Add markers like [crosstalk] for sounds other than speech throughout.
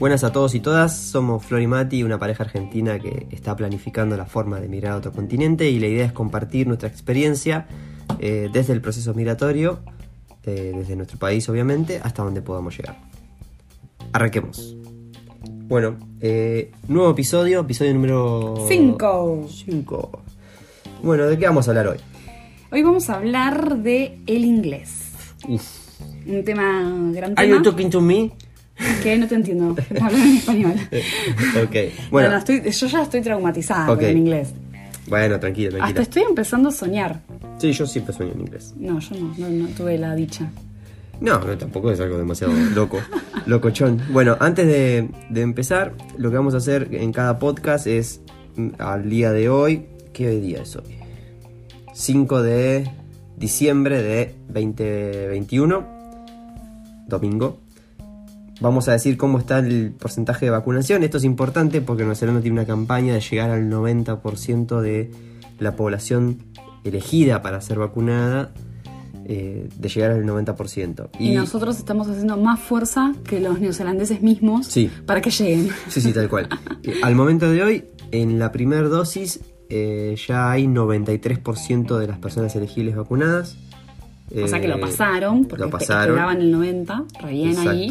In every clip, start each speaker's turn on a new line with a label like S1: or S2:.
S1: Buenas a todos y todas, somos Flor y Mati, una pareja argentina que está planificando la forma de migrar a otro continente y la idea es compartir nuestra experiencia eh, desde el proceso migratorio, eh, desde nuestro país obviamente, hasta donde podamos llegar. Arranquemos. Bueno, eh, nuevo episodio, episodio número
S2: 5.
S1: 5. Bueno, ¿de qué vamos a hablar hoy?
S2: Hoy vamos a hablar de el inglés.
S1: Uf.
S2: Un tema, gran
S1: Are you talking to me?
S2: Que no te entiendo. [laughs] Hablan en español. [laughs]
S1: ok,
S2: Bueno,
S1: bueno,
S2: estoy, yo ya estoy traumatizada
S1: Ok.
S2: con el inglés.
S1: bueno, tranquila,
S2: Hasta
S1: tranquila.
S2: estoy empezando a soñar.
S1: Sí, yo siempre sueño en inglés.
S2: No, yo no, no, no tuve la dicha.
S1: No, no, tampoco es algo demasiado loco, locochón. Bueno, antes de, de empezar, lo que vamos a hacer en cada podcast es mm, al día de hoy. ¿Qué día es hoy? 5 de diciembre de 2021, domingo. Vamos a decir cómo está el porcentaje de vacunación. Esto es importante porque Nueva Zelanda tiene una campaña de llegar al 90% de la población elegida para ser vacunada, eh, de llegar al 90%.
S2: Y, nosotros estamos haciendo más fuerza que los neozelandeses mismos
S1: Sí.
S2: para que lleguen.
S1: Sí, sí, tal cual. [laughs] Eh, Al momento de hoy, en la primera dosis, eh, ya hay 93% de las personas elegibles vacunadas.
S2: o sea que lo pasaron, porque
S1: lo pasaron.
S2: esperaban el 90, re bien ahí.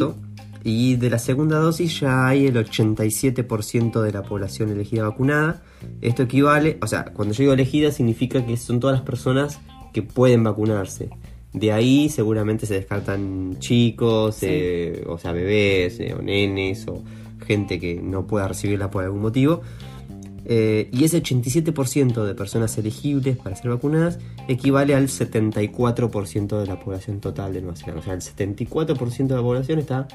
S1: Y de la segunda dosis ya hay el 87% de la población elegida vacunada. Esto equivale, o sea, cuando yo digo elegida significa que son todas las personas que pueden vacunarse. De ahí seguramente se descartan chicos,
S2: Sí.
S1: eh, o sea, bebés, eh, o nenes, o gente que no pueda recibirla por algún motivo. Eh, y ese 87% de personas elegibles para ser vacunadas equivale al 74% de la población total de Nueva Zelanda. O sea, el 74% de la población está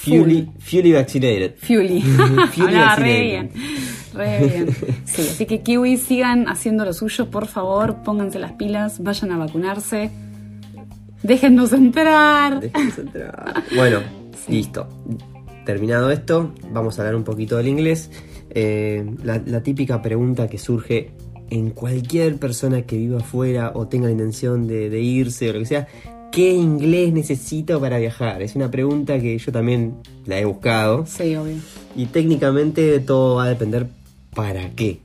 S1: fully, fully vaccinated.
S2: Fury [laughs] [laughs] Hablaba re bien. Re bien. [laughs] Sí, así que Kiwi sigan haciendo lo suyo, por favor, pónganse las pilas, vayan a vacunarse. Déjennos entrar.
S1: Déjense entrar. Bueno, listo. Terminado esto, vamos a hablar un poquito del inglés. Eh, la, la típica pregunta que surge en cualquier persona que viva afuera o tenga la intención de, de irse o lo que sea, ¿qué inglés necesito para viajar? Es una pregunta que yo también la he buscado
S2: Sí, obvio.
S1: y técnicamente todo va a depender para qué.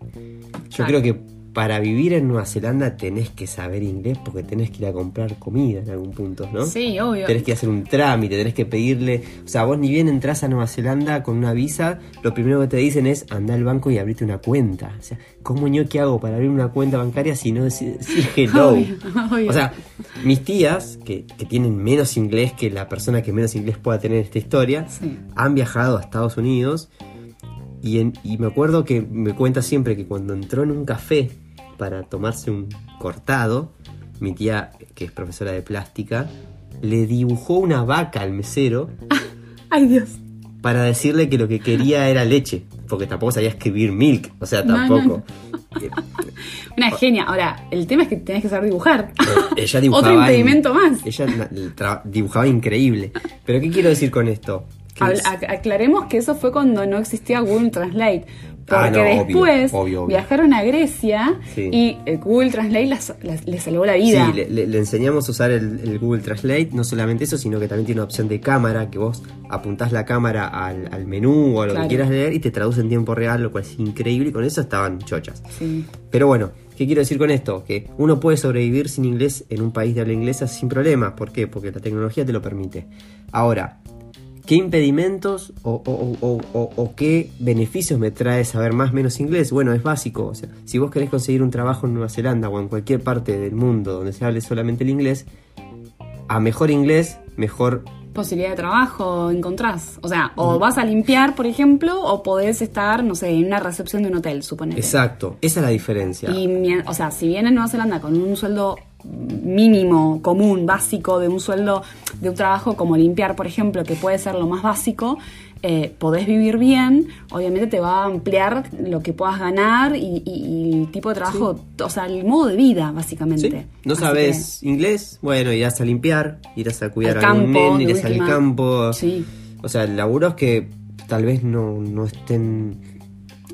S1: Yo creo que para vivir en Nueva Zelanda tenés que saber inglés porque tenés que ir a comprar comida en algún punto, ¿no?
S2: Sí, obvio.
S1: Tenés que hacer un trámite, tenés que pedirle. O sea, vos ni bien entras a Nueva Zelanda con una visa, lo primero que te dicen es anda al banco y abrite una cuenta. O sea, ¿cómo yo qué hago para abrir una cuenta bancaria si no decir [laughs] hello?
S2: Obvio, obvio.
S1: O sea, mis tías, que, que tienen menos inglés que la persona que menos inglés pueda tener en esta historia,
S2: Sí.
S1: han viajado a Estados Unidos y, en- y me acuerdo que me cuenta siempre que cuando entró en un café para tomarse un cortado, mi tía, que es profesora de plástica, le dibujó una vaca al mesero [laughs]
S2: Ay, Dios.
S1: Para decirle que lo que quería era leche, porque tampoco sabía escribir milk, o sea,
S2: No, no,
S1: tampoco. Eh,
S2: Una genia. Ahora, el tema es que tenés que saber dibujar.
S1: Ella [laughs] dibujaba.
S2: Otro impedimento más.
S1: Ella dibujaba increíble. Pero ¿qué quiero decir con esto?
S2: Aclaremos que eso fue cuando no existía Google Translate. Porque
S1: Ah, no, obvio,
S2: después
S1: obvio, obvio.
S2: viajaron a Grecia
S1: Sí.
S2: y eh, Google Translate las- las- les salvó la vida.
S1: Sí, le, le- le enseñamos a usar el, el Google Translate, no solamente eso, sino que también tiene una opción de cámara, que vos apuntás la cámara al, al menú o a lo
S2: Claro.
S1: que quieras leer y te traduce en tiempo real, lo cual es increíble y con eso estaban chochas.
S2: Sí.
S1: Pero bueno, ¿qué quiero decir con esto? Que uno puede sobrevivir sin inglés en un país de habla inglesa sin problemas. ¿Por qué? Porque la tecnología te lo permite. Ahora, ¿qué impedimentos o, o- o- o- o qué beneficios me trae saber más o menos inglés? Bueno, es básico. O sea, si vos querés conseguir un trabajo en Nueva Zelanda o en cualquier parte del mundo donde se hable solamente el inglés, a mejor inglés, mejor
S2: Posibilidad de trabajo encontrás. O sea, o vas a limpiar, por ejemplo, o podés estar, no sé, en una recepción de un hotel, suponete.
S1: Exacto, esa es la diferencia.
S2: Y, o sea, si bien en Nueva Zelanda con un sueldo mínimo, común, básico, de un sueldo, de un trabajo como limpiar, por ejemplo, que puede ser lo más básico, eh, podés vivir bien, obviamente te va a ampliar lo que puedas ganar y, y- y el tipo de trabajo, o sea, el modo de vida, básicamente.
S1: Sí, No
S2: Así
S1: sabes inglés, bueno, irás a limpiar, irás a cuidar
S2: Al
S1: a
S2: campo, de
S1: irás al campo.
S2: Sí.
S1: O sea, laburos que tal vez no, no estén,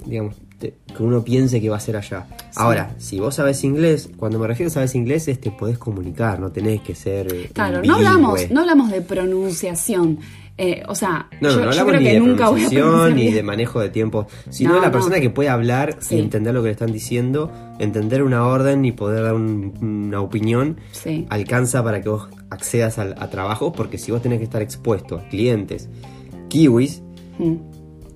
S1: digamos, te- que uno piense que va a ser allá. Ahora, si vos sabes inglés, cuando me refiero a sabes inglés es te podés comunicar, no tenés que ser eh,
S2: Claro, no hablamos, no hablamos de pronunciación. Eh, o sea,
S1: No,
S2: yo,
S1: no, no
S2: yo creo
S1: ni
S2: que
S1: de
S2: nunca voy a
S1: ni de manejo de tiempo, sino
S2: No,
S1: de la persona que puede hablar
S2: Sí.
S1: y entender lo que le están diciendo, entender una orden y poder dar un- una opinión,
S2: Sí.
S1: alcanza para que vos accedas al- a, trabajo, porque si vos tenés que estar expuesto a clientes kiwis,
S2: Mm.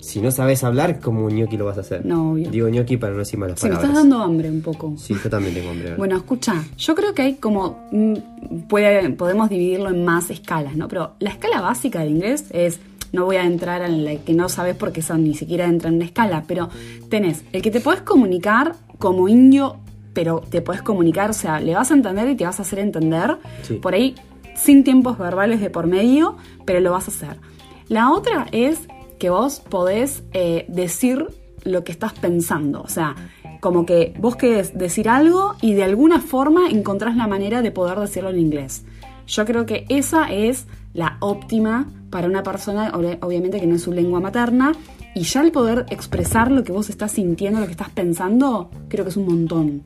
S1: Si no sabes hablar, ¿cómo ñoqui lo vas a hacer?
S2: No, obvio.
S1: Digo ñoqui para no decir malas
S2: Sí, me
S1: palabras.
S2: estás dando hambre un poco.
S1: Sí, yo también tengo hambre.
S2: Bueno, escucha, yo creo que hay como. mm, puede- podemos dividirlo en más escalas, ¿no? Pero la escala básica de inglés es. No voy a entrar en la que no sabes porque eso ni siquiera entra en una escala, pero tenés el que te podés comunicar como indio, pero te podés comunicar, o sea, le vas a entender y te vas a hacer entender.
S1: Sí.
S2: Por ahí, sin tiempos verbales de por medio, pero lo vas a hacer. La otra es que vos podés eh, decir lo que estás pensando. O sea, como que vos querés decir algo y de alguna forma encontrás la manera de poder decirlo en inglés. Yo creo que esa es la óptima para una persona, ob- obviamente que no es su lengua materna, y ya el poder expresar lo que vos estás sintiendo, lo que estás pensando, creo que es un montón.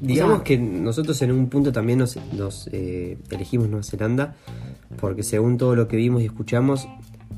S1: Digamos
S2: O sea-
S1: que nosotros en un punto también nos, nos, eh, elegimos Nueva Zelanda porque según todo lo que vimos y escuchamos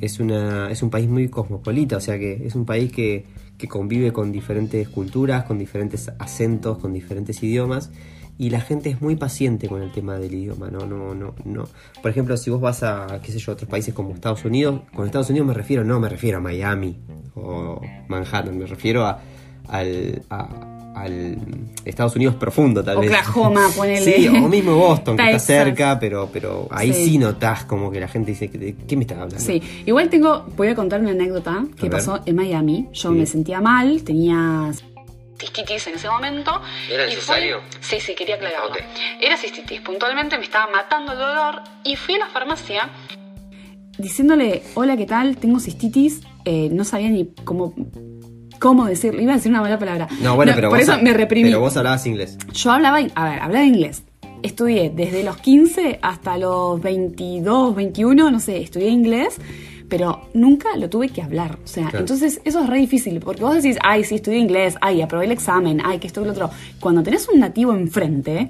S1: es, una, es un país muy cosmopolita, o sea que es un país que, que convive con diferentes culturas, con diferentes acentos, con diferentes idiomas y la gente es muy paciente con el tema del idioma, no, no, no, no. Por ejemplo, si vos vas a, qué sé yo, otros países como Estados Unidos, con Estados Unidos me refiero, no me refiero a Miami o Manhattan, me refiero a, al, a- al Estados Unidos profundo, tal vez.
S2: Oklahoma, [laughs] ponele.
S1: Sí, o mismo Boston, que está cerca, pero, pero ahí
S2: Sí.
S1: sí. notás como que la gente dice, ¿de qué me estás hablando?
S2: Sí, igual tengo, voy a contar una anécdota que pasó en Miami. Yo
S1: Sí.
S2: me sentía mal, tenía cistitis en ese momento.
S1: ¿Era necesario?
S2: fue- sí, sí, quería aclararlo.
S1: Ok.
S2: Era cistitis, puntualmente me estaba matando el dolor y fui a la farmacia diciéndole, hola, ¿qué tal? Tengo cistitis. Eh, no sabía ni cómo, cómo decirlo, iba a decir una mala palabra.
S1: No, bueno, pero
S2: por
S1: vos,
S2: eso me reprimí.
S1: Pero vos hablabas inglés.
S2: Yo hablaba, a ver, hablaba inglés. Estudié desde los 15 hasta los 22, 21, no sé, estudié inglés, pero nunca lo tuve que hablar. O sea,
S1: Claro.
S2: entonces eso es re difícil, porque vos decís, ay, sí, estudié inglés, ay, aprobé el examen, ay, que esto y lo otro. Cuando tenés un nativo enfrente,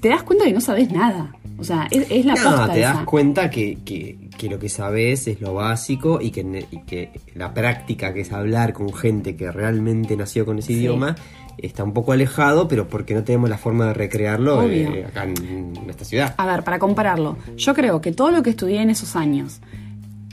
S2: te das cuenta que no sabes nada. O sea, es, es la
S1: no,
S2: posta
S1: te das cuenta que, que- que lo que sabes es lo básico y que, ne- y que la práctica, que es hablar con gente que realmente nació con ese
S2: Sí.
S1: idioma, está un poco alejado, pero porque no tenemos la forma de recrearlo eh, acá en esta ciudad.
S2: A ver, para compararlo, yo creo que todo lo que estudié en esos años,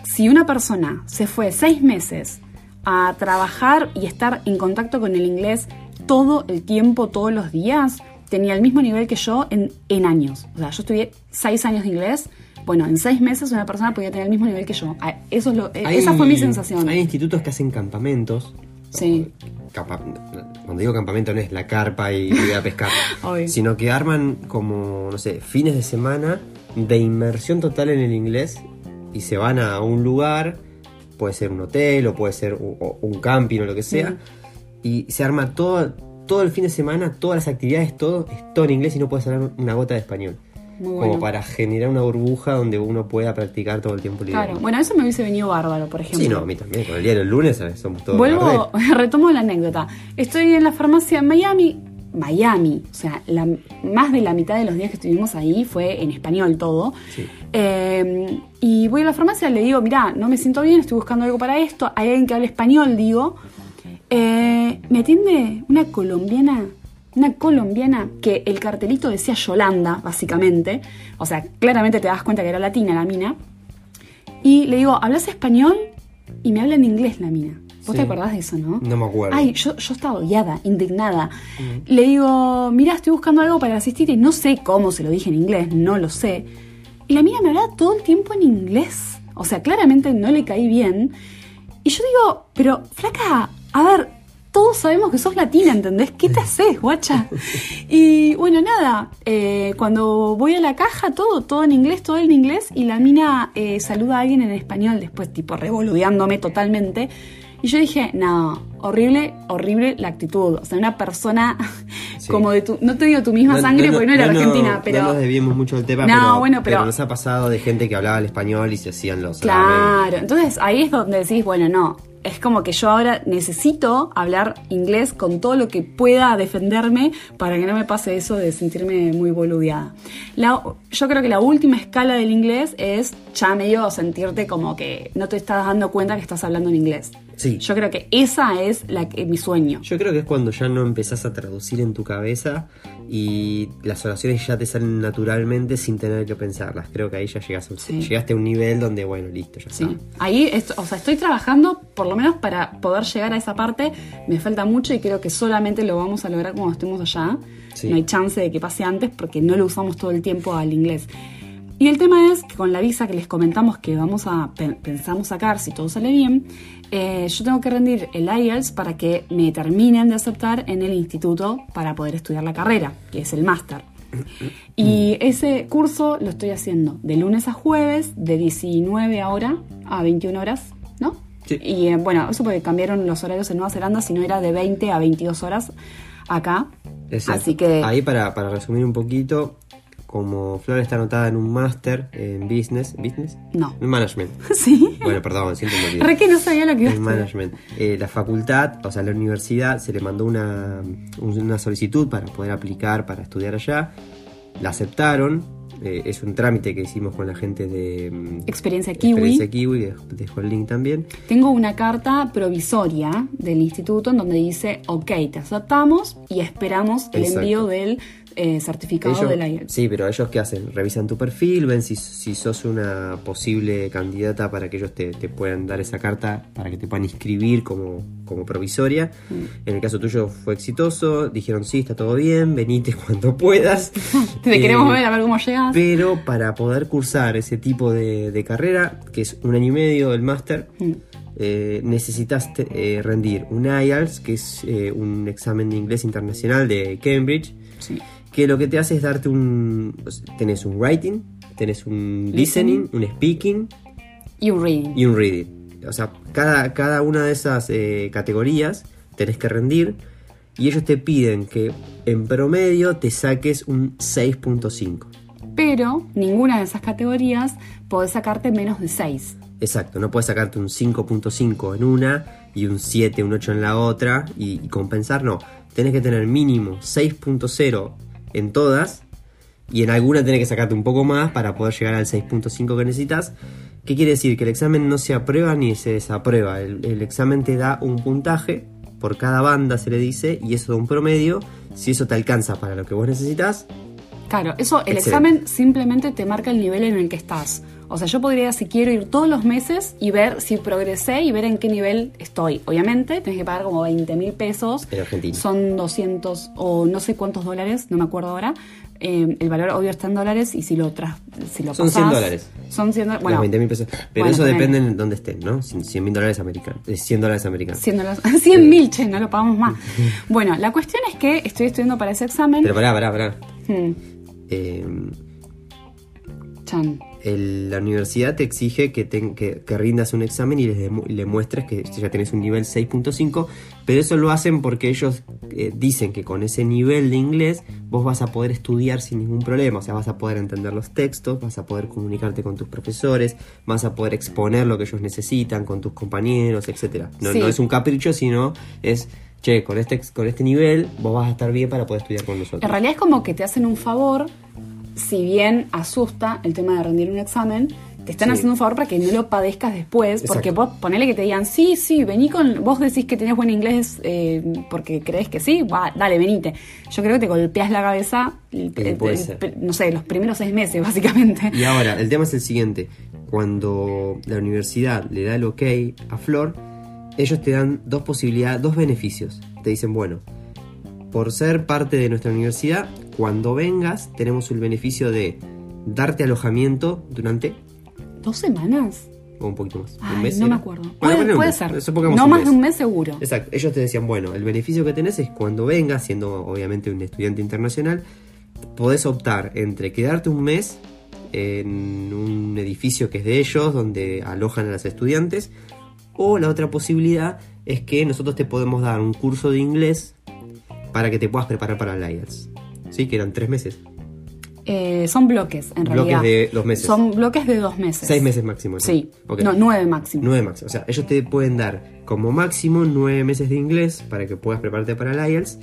S2: si una persona se fue seis meses a trabajar y estar en contacto con el inglés todo el tiempo, todos los días, tenía el mismo nivel que yo en, en años. O sea, yo estudié seis años de inglés. Bueno, en seis meses una persona podía tener el mismo nivel que yo. Ah, Eso es lo, eh, esa fue mi sensación.
S1: Hay institutos que hacen campamentos.
S2: Sí.
S1: Campa- cuando digo campamento no es la carpa y ir a pescar, [laughs] sino que arman como, no sé, fines de semana de inmersión total en el inglés y se van a un lugar, puede ser un hotel o puede ser un camping o lo que sea, y se arma todo, todo el fin de semana, todas las actividades, todo, es todo en inglés y no puedes hablar una gota de español.
S2: Muy
S1: Como para generar una burbuja donde uno pueda practicar todo el tiempo el
S2: Claro, bueno, eso me hubiese venido bárbaro, por ejemplo.
S1: Sí, no, a mí también. Con el día del lunes ¿sabes? somos todos.
S2: Vuelvo, [laughs] retomo la anécdota. Estoy en la farmacia en Miami, Miami, o sea, la- más de la mitad de los días que estuvimos ahí fue en español todo.
S1: Sí.
S2: Eh, y voy a la farmacia le digo, mirá, no me siento bien, estoy buscando algo para esto. Hay alguien que hable español, digo. Eh, me atiende una colombiana, una colombiana que el cartelito decía Yolanda, básicamente. O sea, claramente te das cuenta que era latina la mina. Y le digo, ¿hablas español? Y me habla en inglés la mina. ¿Vos
S1: Sí.
S2: te acordás de eso, no?
S1: No me acuerdo.
S2: Ay, yo, yo estaba odiada, indignada. Le digo, mira, estoy buscando algo para asistir y no sé cómo se lo dije en inglés, no lo sé. Y la mina me hablaba todo el tiempo en inglés. O sea, claramente no le caí bien. Y yo digo, pero flaca, a ver, todos sabemos que sos latina, ¿entendés? ¿Qué te haces, guacha? [laughs] Y bueno, nada, eh, cuando voy a la caja, todo, todo en inglés, todo en inglés, y la mina eh, saluda a alguien en español, después tipo revoludeándome totalmente. Y yo dije, no, horrible, horrible la actitud. O sea, una persona [laughs]
S1: Sí.
S2: como de tu, no te digo tu misma sangre porque no era argentina, pero...
S1: No nos mucho del tema,
S2: No,
S1: pero,
S2: bueno, pero-
S1: nos ha pasado de gente que hablaba el español y se hacían los.
S2: Claro, entonces ahí es donde decís, bueno, no, es como que yo ahora necesito hablar inglés con todo lo que pueda defenderme para que no me pase eso de sentirme muy boludeada. Yo creo que la última escala del inglés es ya medio sentirte como que no te estás dando cuenta que estás hablando en inglés.
S1: Sí.
S2: Yo creo que esa es la que- mi sueño.
S1: Yo creo que es cuando ya no empezás a traducir en tu cabeza y las oraciones ya te salen naturalmente sin tener que pensarlas. Creo que ahí ya llegas a-
S2: Sí.
S1: llegaste a un nivel donde, bueno, listo, ya
S2: Sí,
S1: está.
S2: ahí, est- o sea, estoy trabajando por lo menos para poder llegar a esa parte. Me falta mucho y creo que solamente lo vamos a lograr cuando estemos allá.
S1: Sí.
S2: No hay chance de que pase antes porque no lo usamos todo el tiempo al inglés. Y el tema es que con la visa que les comentamos que vamos a pe- pensamos sacar, si todo sale bien, eh, yo tengo que rendir el IELTS para que me terminen de aceptar en el instituto para poder estudiar la carrera, que es el máster. [coughs] Y ese curso lo estoy haciendo de lunes a jueves, de 19 ahora a 21 horas, ¿no?
S1: Sí.
S2: Y eh, bueno, eso porque cambiaron los horarios en Nueva Zelanda, si no era de 20 a 22 horas acá.
S1: Exacto.
S2: Así que
S1: Ahí para, para resumir un poquito, como Flor está anotada en un máster en business, ¿business?
S2: No.
S1: En management. [laughs]
S2: sí.
S1: Bueno, perdón, siento un
S2: Re que no sabía lo que iba a
S1: en management. Eh, la facultad, o sea, la universidad, se le mandó una, un- una solicitud para poder aplicar para estudiar allá. La aceptaron. eh, es un trámite que hicimos con la gente de mm,
S2: Experiencia Kiwi.
S1: Experiencia Kiwi, dejó el link también.
S2: Tengo una carta provisoria del instituto en donde dice, ok, te aceptamos y esperamos el
S1: Exacto.
S2: envío del eh, certificado
S1: Ellos-
S2: del IELTS.
S1: sí, pero ellos qué hacen? Revisan tu perfil, ven si, si sos una posible candidata para que ellos te, te puedan dar esa carta, para que te puedan inscribir como, como provisoria.
S2: Mm.
S1: En el caso tuyo fue exitoso, dijeron sí, está todo bien, venite [laughs] cuando puedas.
S2: Te
S1: Eh,
S2: queremos ver a ver cómo llegas.
S1: Pero para poder cursar ese tipo de, de carrera, que es un año y medio el máster,
S2: Mm.
S1: eh, necesitas eh, rendir un IELTS, que es eh, un examen de inglés internacional de Cambridge,
S2: Sí.
S1: Que lo que te hace es darte un... tenés un writing, tenés un listening, un speaking
S2: Y un reading.
S1: y un reading. O sea, cada, cada una de esas eh, categorías tenés que rendir y ellos te piden que en promedio te saques un 6.5.
S2: Pero ninguna de esas categorías podés sacarte menos de 6.
S1: Exacto, no puedes sacarte un 5.5 en una y un 7, un 8 en la otra y, y compensar, no. Tenés que tener mínimo 6.0 en todas y en alguna tenés que sacarte un poco más para poder llegar al 6.5 que necesitas. ¿Qué quiere decir? Que el examen no se aprueba ni se desaprueba. El, el examen te da un puntaje por cada banda, se le dice, y eso da un promedio. Si eso te alcanza para lo que vos necesitas,
S2: Claro, eso, el
S1: Excelente.
S2: examen simplemente te marca el nivel en el que estás. O sea, yo podría, si quiero, ir todos los meses y ver si progresé y ver en qué nivel estoy. Obviamente, tenés que pagar como 20 mil pesos.
S1: En Argentina.
S2: Son 200 o no sé cuántos dólares, no me acuerdo ahora. Eh, el valor obvio está en dólares y si lo, tras, si lo
S1: Son 100
S2: pasás-
S1: dólares.
S2: Son 100 dólares. Bueno,
S1: los 20 mil pesos. Pero
S2: bueno,
S1: eso depende de dónde estén, ¿no? 100 mil dólares americanos. eh, 100 dólares americanos.
S2: 100 dólares. [laughs] 100 mil, che, no lo pagamos más. [laughs] Bueno, la cuestión es que estoy estudiando para ese examen.
S1: Pero pará, pará, pará.
S2: Hmm,
S1: Eh,
S2: chan.
S1: El- la universidad te exige que, ten- que, que rindas un examen y les demu- le muestres que ya tenés un nivel 6.5, pero eso lo hacen porque ellos eh, dicen que con ese nivel de inglés vos vas a poder estudiar sin ningún problema, o sea, vas a poder entender los textos, vas a poder comunicarte con tus profesores, vas a poder exponer lo que ellos necesitan con tus compañeros, etcétera. No,
S2: Sí.
S1: no es un capricho, sino es, che, con este, con este nivel vos vas a estar bien para poder estudiar con nosotros.
S2: En realidad es como que te hacen un favor, si bien asusta el tema de rendir un examen, te están
S1: Sí.
S2: haciendo un favor para que no lo padezcas después, porque vos ponele que te digan, sí, sí, vení con, vos decís que tenés buen inglés eh, porque crees que sí, va, dale, venite. Yo creo que te golpeas la cabeza, el- no sé, los primeros seis meses, [laughs] básicamente.
S1: Y ahora, el tema es el siguiente. Cuando la universidad le da el ok a Flor, ellos te dan dos posibilidades, dos beneficios. Te dicen, bueno, por ser parte de nuestra universidad, cuando vengas tenemos el beneficio de darte alojamiento durante
S2: ¿Dos semanas?
S1: o un poquito más.
S2: Ay,
S1: ¿Un mes
S2: no
S1: era?
S2: me acuerdo.
S1: Bueno,
S2: puede puede ser. No más de un mes seguro.
S1: Exacto, ellos te decían, bueno, el beneficio que tenés es cuando vengas, siendo obviamente un estudiante internacional, podés optar entre quedarte un mes en un edificio que es de ellos, donde alojan a los estudiantes, o la otra posibilidad es que nosotros te podemos dar un curso de inglés para que te puedas preparar para el IELTS. ¿Sí? Que eran tres meses.
S2: Eh, son bloques, en
S1: Bloques
S2: realidad.
S1: de dos meses.
S2: Son bloques de dos meses.
S1: Seis meses máximo.
S2: Sí.
S1: Ok.
S2: No, nueve máximo.
S1: Nueve máximo. O sea, ellos te pueden dar como máximo nueve meses de inglés para que puedas prepararte para el IELTS.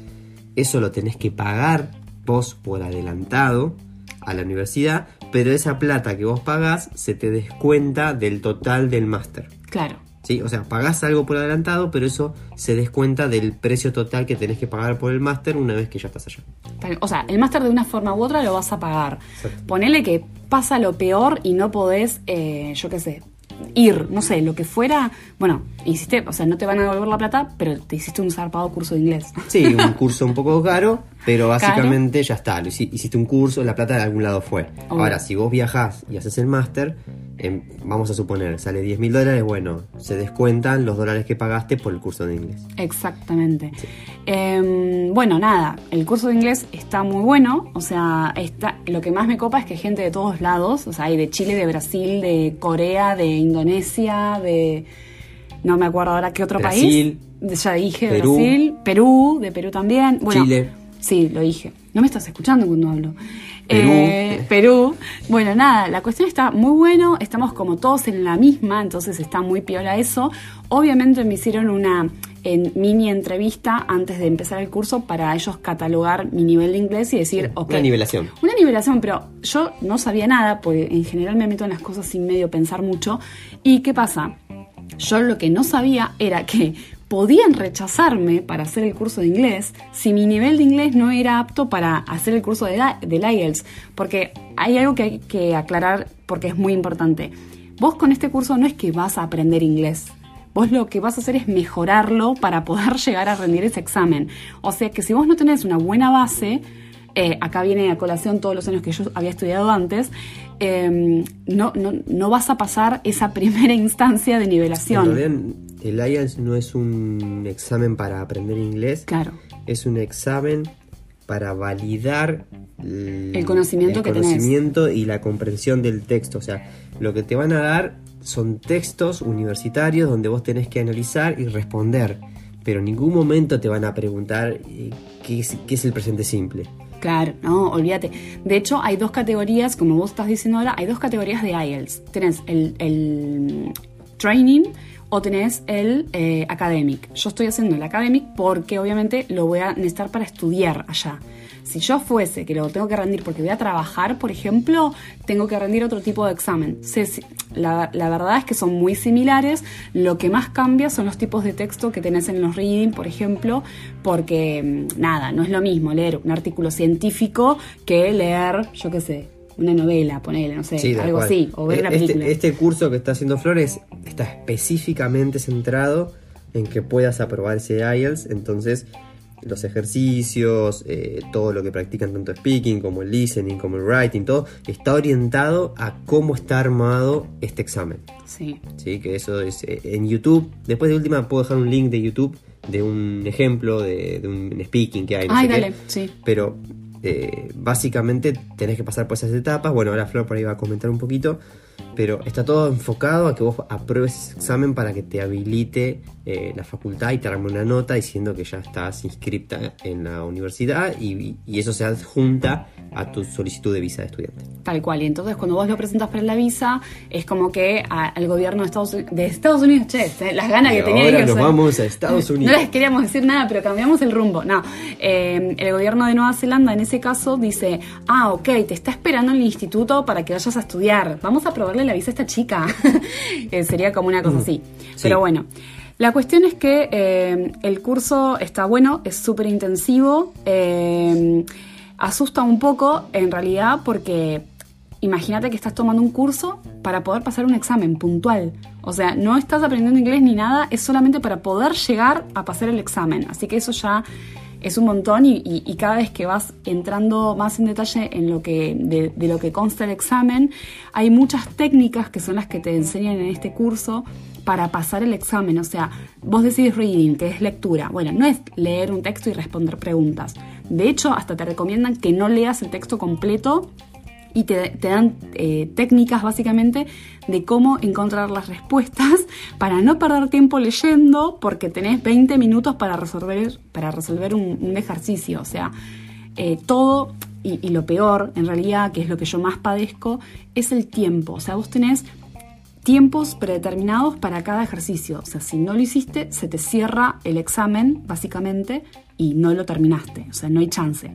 S1: Eso lo tenés que pagar vos por adelantado a la universidad, pero esa plata que vos pagás se te descuenta del total del máster.
S2: Claro.
S1: ¿Sí? O sea, pagás algo por adelantado, pero eso se descuenta del precio total que tenés que pagar por el máster una vez que ya estás allá.
S2: O sea, el máster de una forma u otra lo vas a pagar.
S1: Exacto.
S2: Ponele que pasa lo peor y no podés, eh, yo qué sé, ir, no sé, lo que fuera. Bueno, hiciste, o sea, no te van a devolver la plata, pero te hiciste un zarpado curso de inglés.
S1: Sí, un curso un poco caro, pero básicamente ya está. Hiciste un curso, la plata de algún lado fue. Ahora, si vos viajás y haces el máster, em, vamos a suponer, sale 10 mil dólares, bueno, se descuentan los dólares que pagaste por el curso de inglés.
S2: Exactamente. Em, bueno, nada, el curso de inglés está muy bueno, o sea, está, lo que más me copa es que hay gente de todos lados, o sea, hay de Chile, de Brasil, de Corea, de Indonesia, de... No me acuerdo ahora qué otro
S1: Brasil,
S2: país. Ya dije,
S1: Perú.
S2: Brasil, Perú, de Perú también. Bueno,
S1: Chile.
S2: Sí, lo dije. No me estás escuchando cuando hablo.
S1: Perú.
S2: Eh, Perú. Bueno, nada, la cuestión está muy bueno, estamos como todos en la misma, entonces está muy piola eso. Obviamente me hicieron una en mini entrevista antes de empezar el curso para ellos catalogar mi nivel de inglés y decir, ok.
S1: Una nivelación.
S2: Una nivelación, pero yo no sabía nada, porque en general me meto en las cosas sin medio pensar mucho. ¿Y qué pasa? Yo lo que no sabía era que podían rechazarme para hacer el curso de inglés si mi nivel de inglés no era apto para hacer el curso de la- IELTS. Porque hay algo que hay que aclarar porque es muy importante. Vos con este curso no es que vas a aprender inglés. Vos lo que vas a hacer es mejorarlo para poder [laughs] llegar a rendir ese examen. O sea que si vos no tenés una buena base, eh, acá viene a colación todos los años que yo había estudiado antes, eh, no, no, no vas a pasar esa [laughs] primera instancia de
S1: En
S2: nivelación.
S1: realidad, el IELTS no es un examen para aprender inglés,
S2: Claro.
S1: es un examen para validar el,
S2: El conocimiento
S1: el
S2: que tenés.
S1: conocimiento y la comprensión del texto. O sea, lo que te van a dar son textos universitarios donde vos tenés que analizar y responder. Pero en ningún momento te van a preguntar eh, qué es, qué es el presente simple.
S2: Claro, no, olvídate. De hecho, hay dos categorías, como vos estás diciendo ahora, hay dos categorías de IELTS. Tenés el, el training o tenés el eh, academic. Yo estoy haciendo el academic porque obviamente lo voy a necesitar para estudiar allá. Si yo fuese que lo tengo que rendir porque voy a trabajar, por ejemplo, tengo que rendir otro tipo de examen. La, la verdad es que son muy similares. Lo que más cambia son los tipos de texto que tenés en los reading, por ejemplo, porque mm, nada, no es lo mismo leer un artículo científico que leer, yo qué sé, una novela, ponele, no sé,
S1: Sí,
S2: algo
S1: cual.
S2: así, o ver una
S1: Este-
S2: película.
S1: Este, curso que está haciendo Flores está específicamente centrado en que puedas aprobar ese IELTS, entonces los ejercicios, eh, todo lo que practican tanto speaking como el listening, como el writing, todo está orientado a cómo está armado este examen.
S2: Sí,
S1: ¿sí? Que eso es eh, en YouTube. Después de última puedo dejar un link de YouTube de un ejemplo de, de un speaking que hay. no
S2: Ay,
S1: sé qué.
S2: dale, sí.
S1: Pero eh, básicamente tenés que pasar por esas etapas. Bueno, ahora Flor por ahí va a comentar un poquito. Pero está todo enfocado a que vos apruebes ese examen para que te habilite eh, la facultad y te arme una nota diciendo que ya estás inscripta en la universidad y, y eso se adjunta a tu solicitud de visa de estudiante.
S2: Tal cual. Y entonces cuando vos lo presentas para la visa, es como que a- al gobierno de Estados, Uni- de Estados Unidos, che, las ganas
S1: Y
S2: que tenía
S1: ahora
S2: que
S1: nos
S2: hacer-
S1: vamos a [laughs] Estados
S2: No
S1: Unidos.
S2: les queríamos decir nada, pero cambiamos el rumbo. No, Eh, el gobierno de Nueva Zelanda en ese caso dice, ah, ok, te está esperando en el instituto para que vayas a estudiar. Vamos a probarle la visa a esta chica. [laughs] Eh, sería como una cosa así.
S1: Sí.
S2: Pero bueno. La cuestión es que eh, el curso está bueno, es súper intensivo, eh, asusta un poco en realidad porque imagínate que estás tomando un curso para poder pasar un examen puntual. O sea, no estás aprendiendo inglés ni nada, es solamente para poder llegar a pasar el examen. Así que eso ya es un montón y, y- cada vez que vas entrando más en detalle en lo que, de, de lo que consta el examen, hay muchas técnicas que son las que te enseñan en este curso para pasar el examen. O sea, vos decís reading, que es lectura. Bueno, no es leer un texto y responder preguntas. De hecho, hasta te recomiendan que no leas el texto completo y te, te dan eh, técnicas básicamente de cómo encontrar las respuestas [laughs] para no perder tiempo leyendo porque tenés 20 minutos para resolver, para resolver un, ejercicio. O sea, eh, todo y, y lo peor, en realidad, que es lo que yo más padezco, es el tiempo. O sea, vos tenés tiempos predeterminados para cada ejercicio. O sea, si no lo hiciste, se te cierra el examen, básicamente, y no lo terminaste. O sea, no hay chance.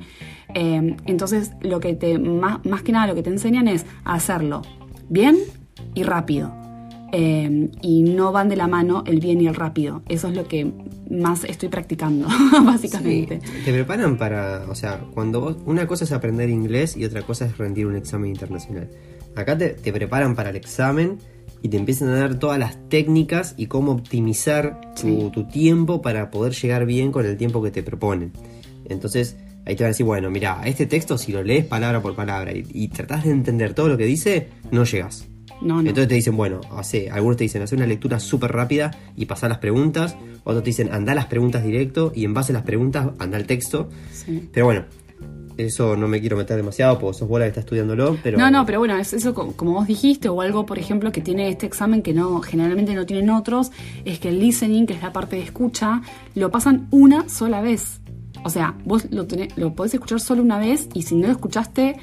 S2: Eh, entonces, lo que te, más, más que nada, lo que te enseñan es a hacerlo bien y rápido. Eh, y no van de la mano el bien y el rápido. Eso es lo que más estoy practicando, [laughs] básicamente.
S1: Sí, te preparan para, o sea, cuando vos, una cosa es aprender inglés y otra cosa es rendir un examen internacional. Acá te, te preparan para el examen y te empiezan a dar todas las técnicas y cómo optimizar tu,
S2: Sí.
S1: tu tiempo para poder llegar bien con el tiempo que te proponen. Entonces, ahí te van a decir, bueno, mira, este texto si lo lees palabra por palabra y, y tratás de entender todo lo que dice, no llegas.
S2: No, no.
S1: Entonces te dicen, bueno, hace, algunos te dicen, hacer una lectura súper rápida y pasar las preguntas. Otros te dicen, anda las preguntas directo y en base a las preguntas anda el texto.
S2: Sí.
S1: Pero bueno, eso no me quiero meter demasiado porque sos vos la que está estudiándolo. Pero
S2: No, no, pero bueno, es eso co- como vos dijiste, o algo, por ejemplo, que tiene este examen que no generalmente no tienen otros, es que el listening, que es la parte de escucha, lo pasan una sola vez. O sea, vos lo, tenés- lo podés escuchar solo una vez y si no lo escuchaste,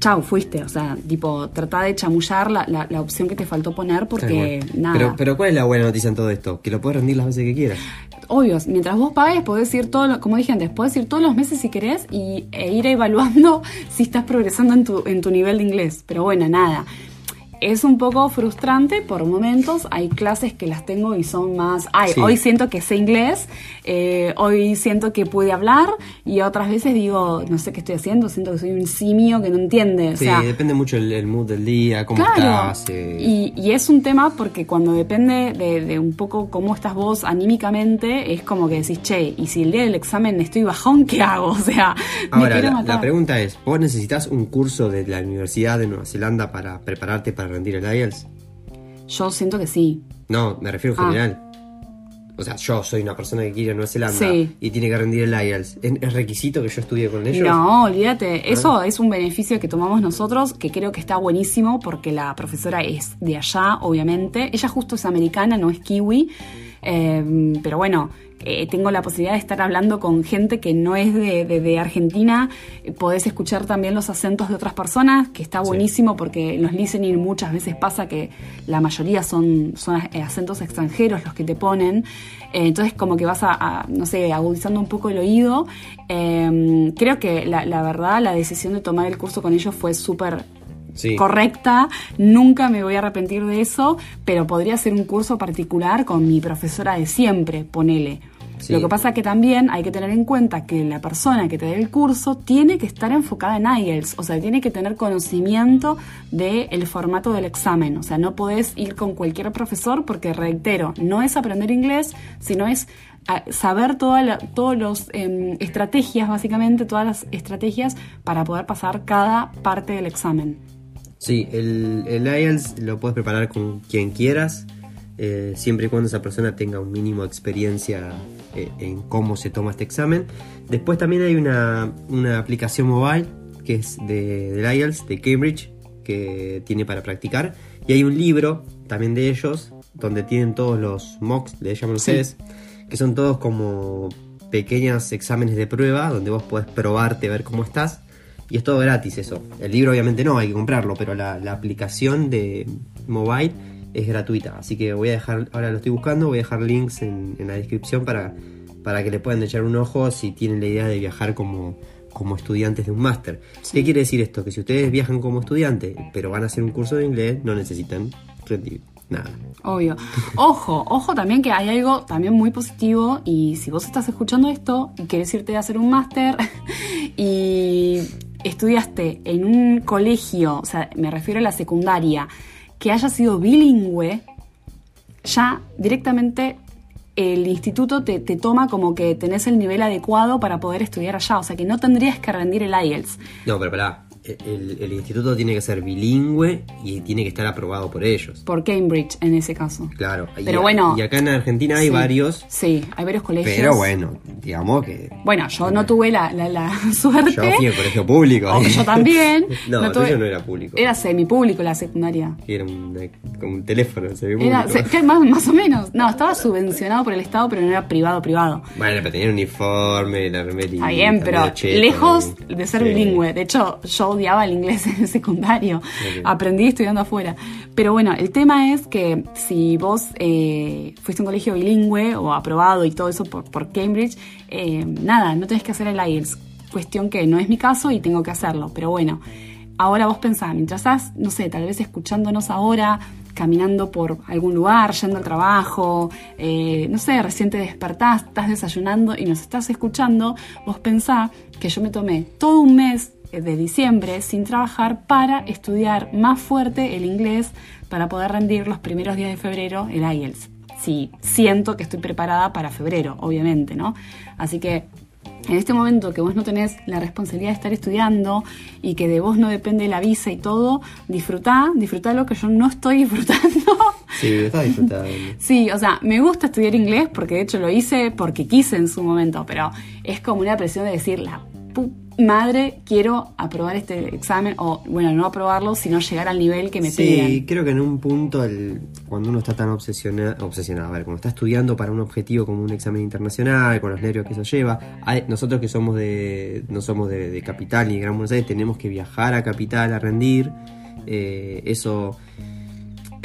S2: chau, fuiste. O sea, tipo, tratá de chamullar la, la- la opción que te faltó poner porque nada.
S1: Pero, pero ¿cuál es la buena noticia en todo esto? Que lo puedes rendir las veces que quieras.
S2: Obvio, mientras vos pagues, podés ir todo, lo- como dije antes, podés ir todos los meses si querés y, e ir evaluando [laughs] si estás progresando en tu, en tu nivel de inglés. Pero bueno, nada. Es un poco frustrante por momentos. Hay clases que las tengo y son más. Ay,
S1: Sí.
S2: hoy siento que sé inglés, eh, hoy siento que pude hablar, y otras veces digo, no sé qué estoy haciendo, siento que soy un simio que no entiende. O
S1: Sí,
S2: sea,
S1: depende mucho el, el mood del día, cómo
S2: Claro,
S1: estás. eh.
S2: y, y es un tema porque cuando depende de, de un poco cómo estás vos anímicamente, es como que decís, che, y si el día del examen estoy bajón, ¿qué hago? [laughs] O sea, me
S1: Ahora,
S2: quiero
S1: la,
S2: matar.
S1: la pregunta es, ¿vos necesitas un curso de la Universidad de Nueva Zelanda para prepararte para rendir el IELTS?
S2: Yo siento que sí.
S1: No, me refiero en
S2: Ah.
S1: general. O sea, yo soy una persona que quiere Nueva Zelanda
S2: Sí.
S1: y tiene que rendir el IELTS. ¿Es, requisito que yo estudie con ellos?
S2: No, olvídate. Eso es un beneficio que tomamos nosotros, que creo que está buenísimo porque la profesora es de allá, obviamente. Ella justo es americana, no es kiwi. Eh, pero bueno, eh, tengo la posibilidad de estar hablando con gente que no es de, de- de Argentina. Podés escuchar también los acentos de otras personas, que está
S1: Sí.
S2: buenísimo porque en los listening muchas veces pasa que la mayoría son, son eh, acentos extranjeros los que te ponen. Eh, entonces como que vas a, a, no sé, agudizando un poco el oído. Eh, creo que la, la verdad la decisión de tomar el curso con ellos fue súper
S1: Sí.
S2: correcta, nunca me voy a arrepentir de eso, pero podría ser un curso particular con mi profesora de siempre, ponele.
S1: Sí.
S2: Lo que pasa que también hay que tener en cuenta que la persona que te dé el curso tiene que estar enfocada en IELTS, o sea, tiene que tener conocimiento del formato del examen, o sea, no podés ir con cualquier profesor porque, reitero, no es aprender inglés, sino es a- saber todas la- todos los em, estrategias, básicamente, todas las estrategias para poder pasar cada parte del examen.
S1: Sí, el, el IELTS lo puedes preparar con quien quieras, eh, siempre y cuando esa persona tenga un mínimo de experiencia eh, en cómo se toma este examen. Después también hay una, una aplicación mobile que es de, del IELTS, de Cambridge, que tiene para practicar. Y hay un libro también de ellos, donde tienen todos los mocks, le llaman
S2: Sí.
S1: ustedes, que son todos como pequeños exámenes de prueba, donde vos podés probarte, ver cómo estás. Y es todo gratis eso. El libro obviamente no, hay que comprarlo, pero la, la aplicación de mobile es gratuita. Así que voy a dejar, ahora lo estoy buscando, voy a dejar links en, en la descripción para, para que le puedan echar un ojo si tienen la idea de viajar como, como estudiantes de un máster. ¿Qué quiere decir esto? Que si ustedes viajan como estudiante, pero van a hacer un curso de inglés, no necesitan rendir nada.
S2: Obvio. Ojo, ojo también que hay algo también muy positivo y si vos estás escuchando esto y querés irte a hacer un máster [laughs] y estudiaste en un colegio, o sea, me refiero a la secundaria, que haya sido bilingüe, ya directamente el instituto te, te toma como que tenés el nivel adecuado para poder estudiar allá, o sea que no tendrías que rendir el IELTS.
S1: No, pero pará. El, el instituto tiene que ser bilingüe y tiene que estar aprobado por ellos.
S2: Por Cambridge en ese caso.
S1: Claro. Y
S2: Pero
S1: a-
S2: bueno.
S1: Y acá en Argentina hay
S2: Sí.
S1: varios,
S2: Sí, hay varios colegios.
S1: pero bueno, digamos que
S2: Bueno, yo no tuve la, la, la [laughs] suerte.
S1: yo fui al colegio público.
S2: O yo también. [laughs]
S1: no,
S2: No tuve-
S1: no era público.
S2: Era semipúblico la secundaria.
S1: Era un, como un teléfono,
S2: Era, se- más, más o menos. No, estaba subvencionado por el Estado, pero no era privado, privado.
S1: Bueno, pero tenía un uniforme, la remerita.
S2: Está bien, pero lejos de ser
S1: Sí.
S2: bilingüe. De hecho, yo odiaba el inglés [laughs] en el secundario. Aprendí estudiando afuera. Pero bueno, el tema es que si vos eh, fuiste a un colegio bilingüe o aprobado y todo eso por, por Cambridge, eh, nada, no tenés que hacer el IELTS. Cuestión que no es mi caso y tengo que hacerlo. Pero bueno, ahora vos pensás, mientras estás, no sé, tal vez escuchándonos ahora, caminando por algún lugar, yendo al trabajo, eh, no sé, recién te despertás, estás desayunando y nos estás escuchando, vos pensá que yo me tomé todo un mes de diciembre sin trabajar para estudiar más fuerte el inglés para poder rendir los primeros días de febrero el IELTS. Sí, siento que estoy preparada para febrero, obviamente, ¿no? Así que en este momento que vos no tenés la responsabilidad de estar estudiando y que de vos no depende la visa y todo, disfrutá, disfrutá lo que yo no estoy [laughs] disfrutando.
S1: Sí, estaba disfrutando. [laughs]
S2: Sí, o sea, me gusta estudiar inglés porque de hecho lo hice porque quise en su momento, pero es como una presión de decir, la pu madre, quiero aprobar este examen o, bueno, no aprobarlo, sino llegar al nivel que me
S1: Sí,
S2: piden.
S1: creo que en un punto, el- cuando uno está tan obsesionado, obsesionado, a ver, cuando está estudiando para un objetivo como un examen internacional, con los nervios que eso lleva, hay- nosotros que somos de, no somos de, de Capital ni de Gran Buenos Aires, tenemos que viajar a Capital a rendir, eh, eso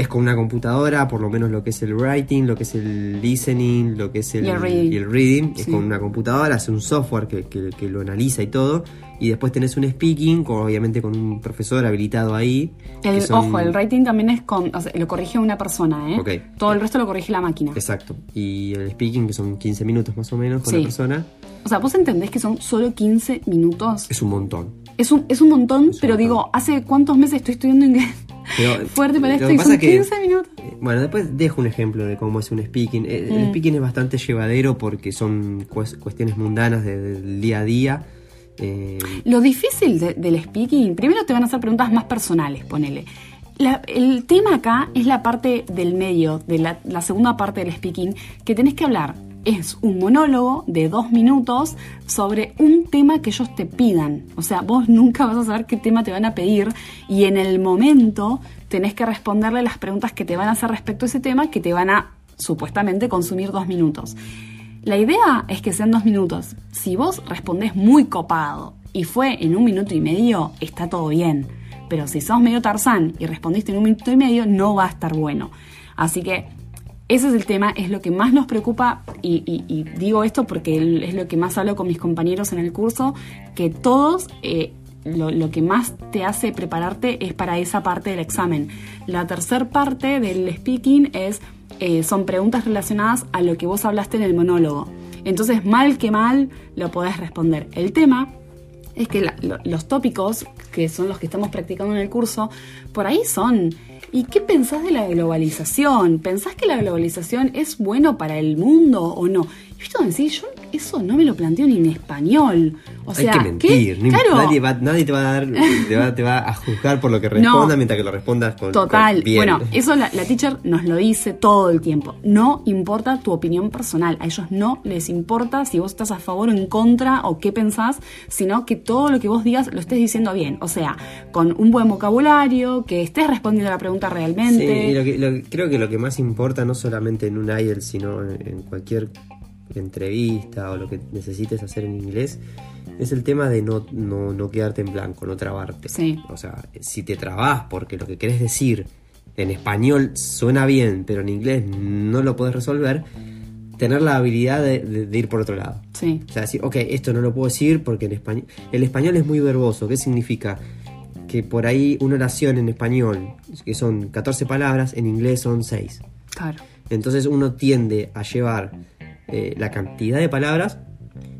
S1: es con una computadora, por lo menos lo que es el writing, lo que es el listening, lo que es el,
S2: Y el reading.
S1: y el reading, es con una computadora, hace un software que, que- que lo analiza y todo, y después tenés un speaking, con- obviamente con un profesor habilitado ahí.
S2: El,
S1: son-
S2: Ojo, el rating también es con, o sea, lo corrige una persona, ¿eh?
S1: Ok.
S2: Todo el resto lo corrige la máquina.
S1: Exacto. Y el speaking, que son 15 minutos más o menos con
S2: Sí.
S1: la persona,
S2: O sea, vos entendés que son solo 15 minutos.
S1: es un montón.
S2: Es un, es un montón,
S1: Es un
S2: pero
S1: montón.
S2: digo, ¿hace cuántos meses estoy estudiando inglés?
S1: Pero, [laughs]
S2: Fuerte para esto y
S1: pasa
S2: son
S1: es que-
S2: 15 minutos.
S1: Eh, Bueno, después dejo un ejemplo de cómo es un speaking. Eh, El
S2: Mm.
S1: speaking es bastante llevadero porque son cues- cuestiones mundanas de- del día a día. Eh,
S2: Lo difícil de- del speaking, primero te van a hacer preguntas más personales, ponele. La- el tema acá es la parte del medio, de la, la segunda parte del speaking, que tenés que hablar. Es un monólogo de dos minutos sobre un tema que ellos te pidan. O sea, vos nunca vas a saber qué tema te van a pedir y en el momento tenés que responderle las preguntas que te van a hacer respecto a ese tema que te van a supuestamente consumir dos minutos. La idea es que sean dos minutos. Si vos respondés muy copado y fue en un minuto y medio, está todo bien. Pero si sos medio tarzán y respondiste en un minuto y medio, no va a estar bueno. Así que ese es el tema, es lo que más nos preocupa y, digo esto porque es lo que más hablo con mis compañeros en el curso, que todos... eh, lo, que más te hace prepararte es para esa parte del examen. La tercera parte del speaking es eh, son preguntas relacionadas a lo que vos hablaste en el monólogo. Entonces, mal que mal, lo podés responder. El tema es que los tópicos, que son los que estamos practicando en el curso, por ahí son. ¿Y qué pensás de la globalización? ¿Pensás que la globalización es bueno para el mundo o no? Y esto decir, yo eso no me lo planteo ni en español. O sea,
S1: hay que mentir.
S2: ¿qué?
S1: ni-
S2: Claro.
S1: Nadie, va, nadie te va a dar, [laughs] te va, te va a juzgar por lo que responda
S2: No.
S1: mientras que lo respondas con,
S2: Total.
S1: con bien.
S2: Bueno, eso la, la teacher nos lo dice todo el tiempo. No importa tu opinión personal. A ellos no les importa si vos estás a favor o en contra o qué pensás, sino que todo lo que vos digas lo estés diciendo bien. O sea, con un buen vocabulario, que estés respondiendo a la pregunta
S1: Sí,
S2: realmente.
S1: y lo que- lo- creo que lo que más importa, no solamente en un IELTS, sino en, en cualquier entrevista o lo que necesites hacer en inglés, es el tema de no, no, no quedarte en blanco, no trabarte.
S2: Sí.
S1: O sea, si te trabas porque lo que querés decir en español suena bien, pero en inglés no lo podés resolver, tener la habilidad de, de- de ir por otro lado.
S2: Sí.
S1: O sea, decir, ok, esto no lo puedo decir porque en español. El español es muy verboso. ¿Qué significa? Que por ahí una oración en español, que son 14 palabras, en inglés son 6.
S2: Claro.
S1: Entonces uno tiende a llevar eh, la cantidad de palabras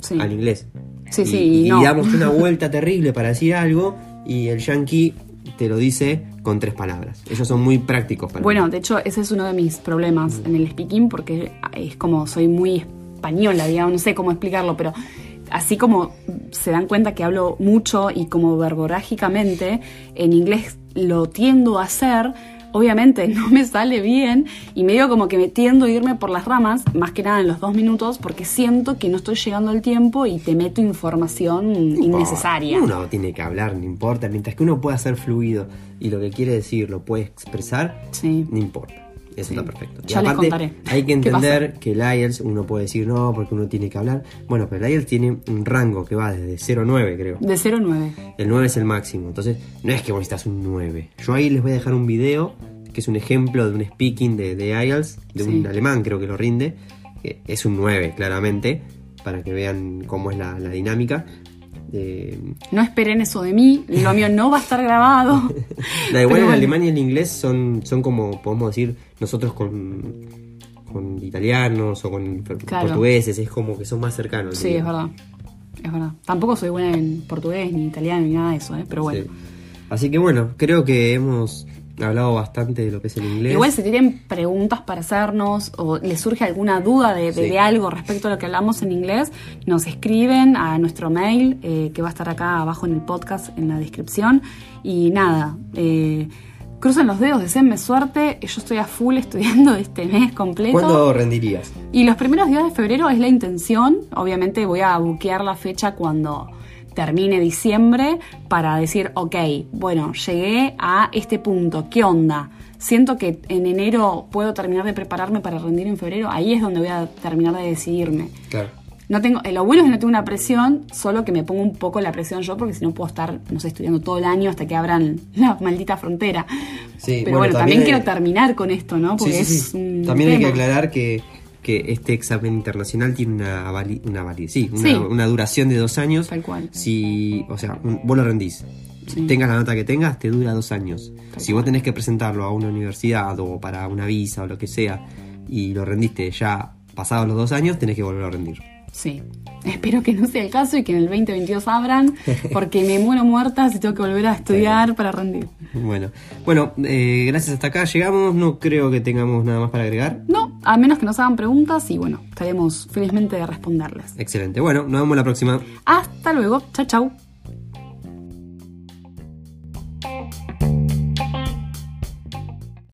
S2: Sí.
S1: al inglés.
S2: Sí,
S1: y,
S2: sí,
S1: y
S2: no.
S1: damos una [laughs] vuelta terrible para decir algo y el yankee te lo dice con tres palabras. Ellos son muy prácticos para
S2: Bueno, de hecho, ese es uno de mis problemas en el speaking porque es como soy muy española, digamos, no sé cómo explicarlo, pero así como se dan cuenta que hablo mucho y como verborágicamente, en inglés lo tiendo a hacer, obviamente no me sale bien y medio como que me tiendo a irme por las ramas, más que nada en los dos minutos, porque siento que no estoy llegando al tiempo y te meto información innecesaria.
S1: Uno tiene que hablar, no importa. Mientras que uno pueda ser fluido y lo que quiere decir lo puede expresar,
S2: Sí.
S1: no importa. Eso está perfecto. Y
S2: Ya les
S1: aparte,
S2: contaré.
S1: hay que
S2: ¿Qué
S1: entender que el IELTS, uno puede decir no, porque uno tiene que hablar. Bueno, pero el IELTS tiene un rango que va desde 0 a 9, creo.
S2: De 0 a 9.
S1: El 9 es el máximo. Entonces, no es que vos necesitas un 9. Yo ahí les voy a dejar un video que es un ejemplo de un speaking de, de IELTS, de un alemán creo que lo rinde. que es un 9, claramente, para que vean cómo es la, la dinámica. Eh,
S2: No esperen eso de mí, lo mío no va a estar grabado. [laughs]
S1: Da igual el
S2: bueno.
S1: alemán y el inglés son, son como, podemos decir, nosotros con, con italianos o con
S2: Claro.
S1: portugueses, es como que son más cercanos.
S2: Sí, es verdad. Es verdad. Tampoco soy buena en portugués, ni italiano, ni nada de eso, ¿eh? pero bueno.
S1: Sí. Así que bueno, creo que hemos hablado bastante de lo que es el inglés.
S2: Igual si tienen preguntas para hacernos o les surge alguna duda de, de-
S1: Sí.
S2: de algo respecto a lo que hablamos en inglés, nos escriben a nuestro mail eh, que va a estar acá abajo en el podcast, en la descripción. Y nada, eh, crucen los dedos, deseenme suerte. Yo estoy a full [laughs] estudiando este mes completo.
S1: ¿Cuándo rendirías?
S2: Y los primeros días de febrero es la intención. Obviamente voy a buquear la fecha cuando termine diciembre para decir, ok, bueno, llegué a este punto, ¿qué onda? Siento que en enero puedo terminar de prepararme para rendir en febrero, ahí es donde voy a terminar de decidirme.
S1: Claro.
S2: No tengo, lo bueno es que no tengo una presión, solo que me pongo un poco la presión yo, porque si no puedo estar, no sé, estudiando todo el año hasta que abran [laughs] la maldita frontera.
S1: Sí,
S2: Pero
S1: bueno,
S2: bueno, también,
S1: también hay-
S2: quiero terminar con esto, ¿no? Porque
S1: Sí, sí,
S2: es un
S1: También hay que
S2: tema.
S1: aclarar que, que este examen internacional tiene una vali- una validez, sí, una,
S2: Sí.
S1: una duración de dos años.
S2: Tal cual.
S1: Si, o sea, un- vos lo rendís.
S2: Sí.
S1: Tengas la nota que tengas, te dura dos años. si vos tenés que presentarlo a una universidad o para una visa o lo que sea, y lo rendiste ya pasados los dos años, tenés que volver a rendir.
S2: Sí, espero que no sea el caso y que en el 2022 abran, [laughs] porque me muero muerta si tengo que volver a estudiar para rendir.
S1: Bueno, bueno, eh, gracias hasta acá llegamos. No creo que tengamos nada más para agregar.
S2: No, a menos que nos hagan preguntas y bueno, estaremos felizmente de responderles.
S1: Excelente. Bueno, nos vemos la próxima.
S2: Hasta luego, chao chau.